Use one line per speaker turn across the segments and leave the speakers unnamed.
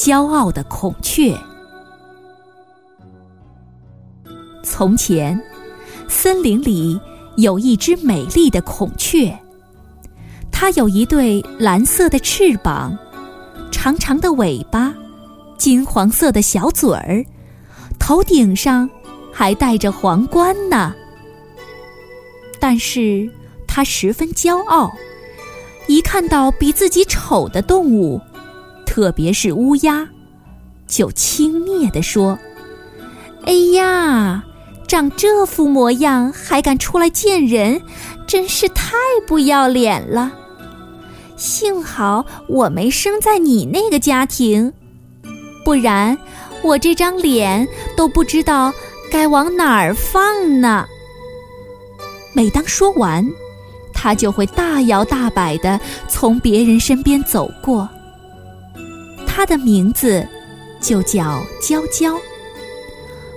骄傲的孔雀。从前，森林里有一只美丽的孔雀，它有一对蓝色的翅膀，长长的尾巴，金黄色的小嘴儿，头顶上还戴着皇冠呢。但是它十分骄傲，一看到比自己丑的动物，特别是乌鸦，就轻蔑地说：“哎呀！”长这副模样还敢出来见人，真是太不要脸了。幸好我没生在你那个家庭，不然我这张脸都不知道该往哪儿放呢。每当说完，他就会大摇大摆地从别人身边走过。他的名字就叫娇娇。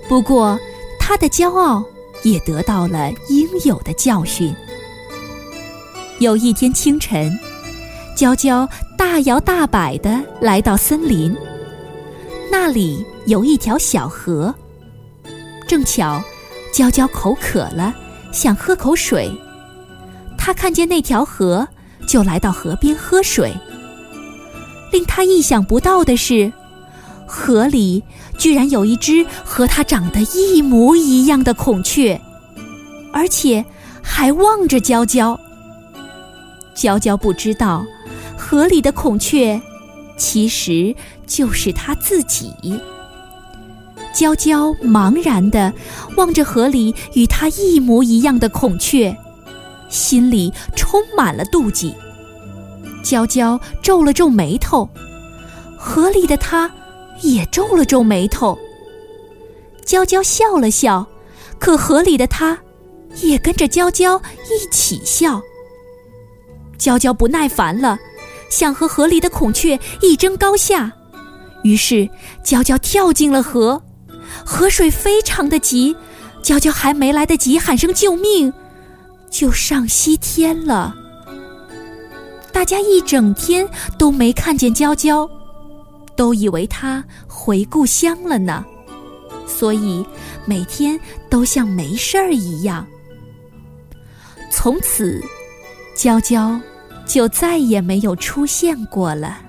不过。他的骄傲也得到了应有的教训。有一天清晨，娇娇大摇大摆地来到森林，那里有一条小河。正巧，娇娇口渴了，想喝口水。她看见那条河，就来到河边喝水。令他意想不到的是。河里居然有一只和它长得一模一样的孔雀，而且还望着娇娇。娇娇不知道，河里的孔雀其实就是他自己。娇娇茫然地望着河里与它一模一样的孔雀，心里充满了妒忌。娇娇皱了皱眉头，河里的她。也皱了皱眉头。娇娇笑了笑，可河里的他，也跟着娇娇一起笑。娇娇不耐烦了，想和河里的孔雀一争高下，于是娇娇跳进了河。河水非常的急，娇娇还没来得及喊声救命，就上西天了。大家一整天都没看见娇娇。都以为她回故乡了呢，所以每天都像没事儿一样。从此，娇娇就再也没有出现过了。